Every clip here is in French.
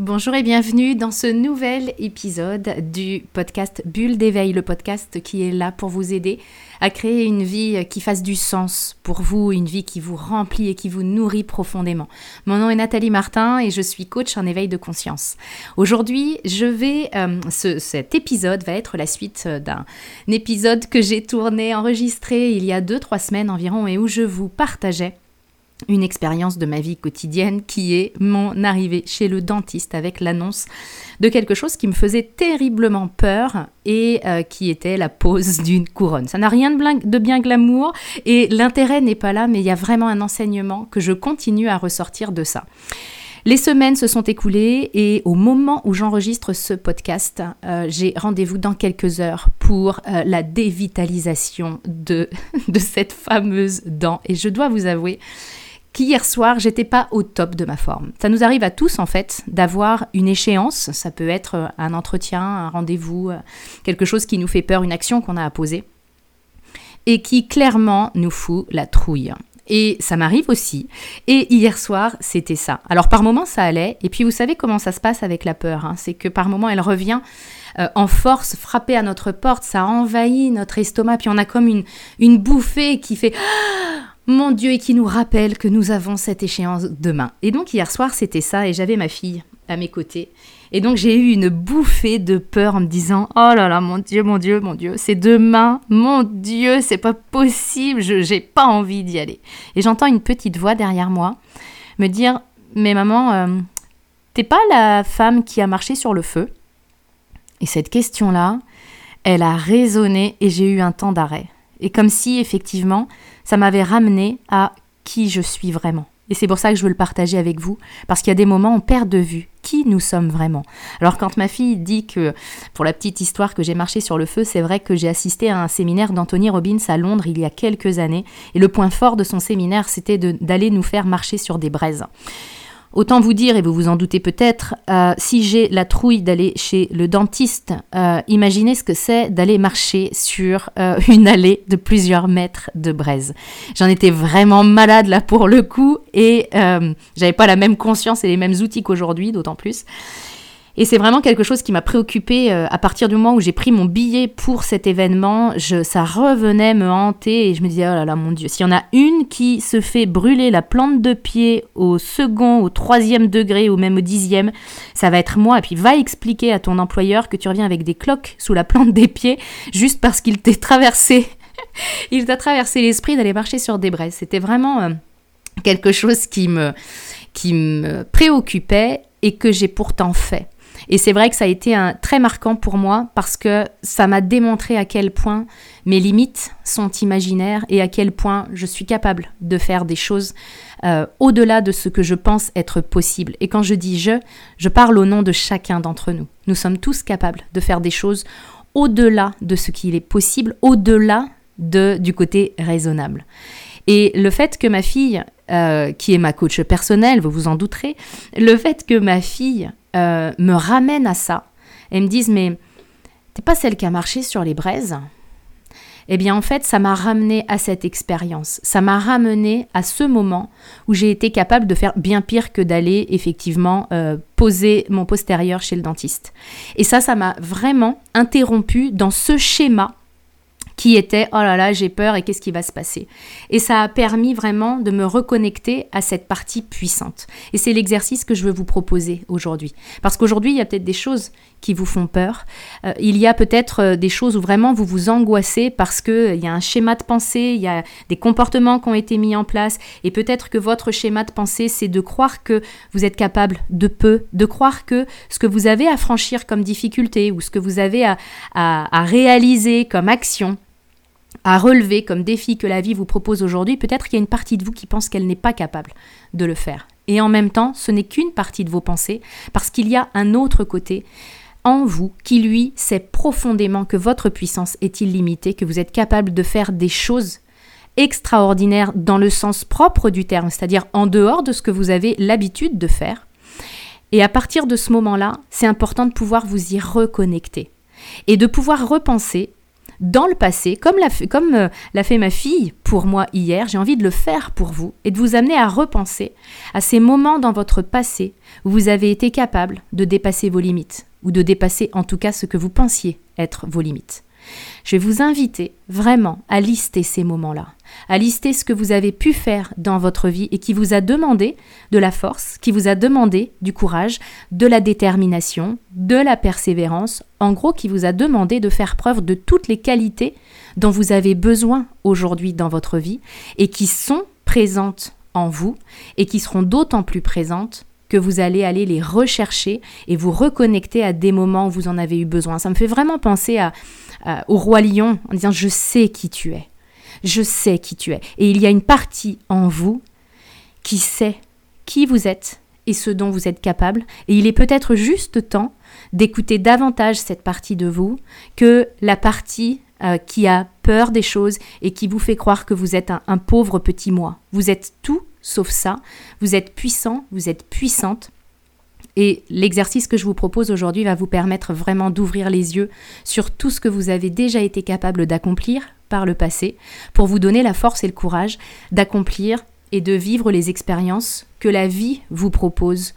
Bonjour et bienvenue dans ce nouvel épisode du podcast Bulle d'éveil, le podcast qui est là pour vous aider à créer une vie qui fasse du sens pour vous, une vie qui vous remplit et qui vous nourrit profondément. Mon nom est Nathalie Martin et je suis coach en éveil de conscience. Aujourd'hui, je vais, euh, cet épisode va être la suite d'un épisode que j'ai tourné, enregistré il y a 2-3 semaines environ et où je vous partageais une expérience de ma vie quotidienne qui est mon arrivée chez le dentiste avec l'annonce de quelque chose qui me faisait terriblement peur et euh, qui était la pose d'une couronne. Ça n'a rien de, bien glamour et l'intérêt n'est pas là, mais il y a vraiment un enseignement que je continue à ressortir de ça. Les semaines se sont écoulées et au moment où j'enregistre ce podcast, euh, j'ai rendez-vous dans quelques heures pour euh, la dévitalisation de, de cette fameuse dent. Et je dois vous avouer qu'hier soir, j'étais pas au top de ma forme. Ça nous arrive à tous en fait d'avoir une échéance, ça peut être euh, un entretien, un rendez-vous, euh, quelque chose qui nous fait peur, une action qu'on a à poser et qui clairement nous fout la trouille. Et ça m'arrive aussi. Et hier soir, c'était ça. Alors par moments, ça allait. Et puis vous savez comment ça se passe avec la peur. Hein. C'est que par moments, elle revient euh, en force, frapper à notre porte. Ça envahit notre estomac. Puis on a comme une, une bouffée qui fait mon Dieu, et qui nous rappelle que nous avons cette échéance demain. Et donc hier soir, c'était ça, et j'avais ma fille à mes côtés. Et donc j'ai eu une bouffée de peur en me disant Oh là là, mon Dieu, mon Dieu, mon Dieu, c'est demain, mon Dieu, c'est pas possible, je j'ai pas envie d'y aller. Et j'entends une petite voix derrière moi me dire Mais maman, euh, t'es pas la femme qui a marché sur le feu? Et cette question-là, elle a résonné et j'ai eu un temps d'arrêt. Et comme si effectivement, ça m'avait ramené à qui je suis vraiment. Et c'est pour ça que je veux le partager avec vous, parce qu'il y a des moments où on perd de vue qui nous sommes vraiment. Alors quand ma fille dit que, pour la petite histoire que j'ai marché sur le feu, c'est vrai que j'ai assisté à un séminaire d'Anthony Robbins à Londres il y a quelques années, et le point fort de son séminaire, c'était d'aller nous faire marcher sur des braises. Autant vous dire, et vous vous en doutez peut-être, euh, si j'ai la trouille d'aller chez le dentiste, euh, imaginez ce que c'est d'aller marcher sur euh, une allée de plusieurs mètres de braise. J'en étais vraiment malade là pour le coup, et j'avais pas la même conscience et les mêmes outils qu'aujourd'hui, d'autant plus. Et c'est vraiment quelque chose qui m'a préoccupée euh, à partir du moment où j'ai pris mon billet pour cet événement. Ça revenait me hanter et je me disais, oh là là, mon Dieu, s'il y en a une qui se fait brûler la plante de pied au second, au troisième degré ou même au dixième, ça va être moi. Et puis va expliquer à ton employeur que tu reviens avec des cloques sous la plante des pieds juste parce qu'il t'est traversé. Il t'a traversé l'esprit d'aller marcher sur des braises. C'était vraiment euh, quelque chose qui me, qui me préoccupait et que j'ai pourtant fait. Et c'est vrai que ça a été un, très marquant pour moi parce que ça m'a démontré à quel point mes limites sont imaginaires et à quel point je suis capable de faire des choses euh, au-delà de ce que je pense être possible. Et quand je dis je, je parle au nom de chacun d'entre nous. Nous sommes tous capables de faire des choses au-delà de ce qu'il est possible, au-delà de, du côté raisonnable. Et le fait que ma fille, euh, qui est ma coach personnelle, vous vous en douterez, le fait que ma fille euh, me ramène à ça. Et me disent mais t'es pas celle qui a marché sur les braises? Eh bien en fait ça m'a ramené à cette expérience, ça m'a ramené à ce moment où j'ai été capable de faire bien pire que d'aller effectivement euh, poser mon postérieur chez le dentiste. Et ça ça m'a vraiment interrompu dans ce schéma qui était oh là là, j'ai peur et qu'est-ce qui va se passer. Et ça a permis vraiment de me reconnecter à cette partie puissante. Et c'est l'exercice que je veux vous proposer aujourd'hui. Parce qu'aujourd'hui, il y a peut-être des choses qui vous font peur. Euh, il y a peut-être euh, des choses où vraiment vous vous angoissez parce qu'il euh, y a un schéma de pensée, il y a des comportements qui ont été mis en place. Et peut-être que votre schéma de pensée, c'est de croire que vous êtes capable de peu, de croire que ce que vous avez à franchir comme difficulté ou ce que vous avez à réaliser comme action, à relever comme défi que la vie vous propose aujourd'hui, peut-être qu'il y a une partie de vous qui pense qu'elle n'est pas capable de le faire. Et en même temps, ce n'est qu'une partie de vos pensées, parce qu'il y a un autre côté en vous qui, lui, sait profondément que votre puissance est illimitée, que vous êtes capable de faire des choses extraordinaires dans le sens propre du terme, c'est-à-dire en dehors de ce que vous avez l'habitude de faire. Et à partir de ce moment-là, c'est important de pouvoir vous y reconnecter et de pouvoir repenser dans le passé, comme euh, l'a fait ma fille pour moi hier, j'ai envie de le faire pour vous et de vous amener à repenser à ces moments dans votre passé où vous avez été capable de dépasser vos limites, ou de dépasser en tout cas ce que vous pensiez être vos limites. Je vais vous inviter vraiment à lister ces moments-là, à lister ce que vous avez pu faire dans votre vie et qui vous a demandé de la force, qui vous a demandé du courage, de la détermination, de la persévérance, en gros qui vous a demandé de faire preuve de toutes les qualités dont vous avez besoin aujourd'hui dans votre vie et qui sont présentes en vous et qui seront d'autant plus présentes que vous allez aller les rechercher et vous reconnecter à des moments où vous en avez eu besoin. Ça me fait vraiment penser à, au roi lion en disant je sais qui tu es. Je sais qui tu es. Et il y a une partie en vous qui sait qui vous êtes et ce dont vous êtes capable. Et il est peut-être juste temps d'écouter davantage cette partie de vous que la partie euh, qui a peur des choses et qui vous fait croire que vous êtes un pauvre petit moi. Vous êtes tout sauf ça. Vous êtes puissant, vous êtes puissante. Et l'exercice que je vous propose aujourd'hui va vous permettre vraiment d'ouvrir les yeux sur tout ce que vous avez déjà été capable d'accomplir par le passé, pour vous donner la force et le courage d'accomplir et de vivre les expériences que la vie vous propose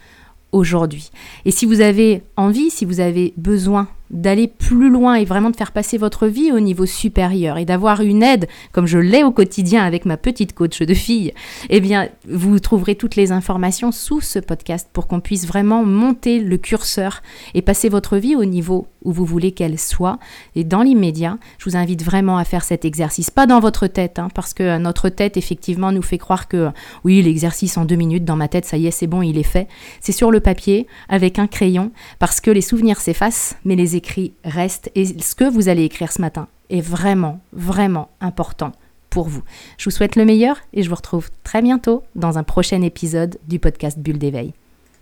aujourd'hui. Et si vous avez envie, si vous avez besoin d'aller plus loin et vraiment de faire passer votre vie au niveau supérieur et d'avoir une aide comme je l'ai au quotidien avec ma petite coach de fille, eh bien, vous trouverez toutes les informations sous ce podcast pour qu'on puisse vraiment monter le curseur et passer votre vie au niveau où vous voulez qu'elle soit. Et dans l'immédiat, je vous invite vraiment à faire cet exercice. Pas dans votre tête, hein, parce que notre tête, effectivement, nous fait croire que oui, l'exercice en deux minutes dans ma tête, ça y est, c'est bon, il est fait. C'est sur le papier, avec un crayon, parce que les souvenirs s'effacent, mais les écrits restent. Et ce que vous allez écrire ce matin est vraiment, vraiment important pour vous. Je vous souhaite le meilleur et je vous retrouve très bientôt dans un prochain épisode du podcast Bulle d'éveil.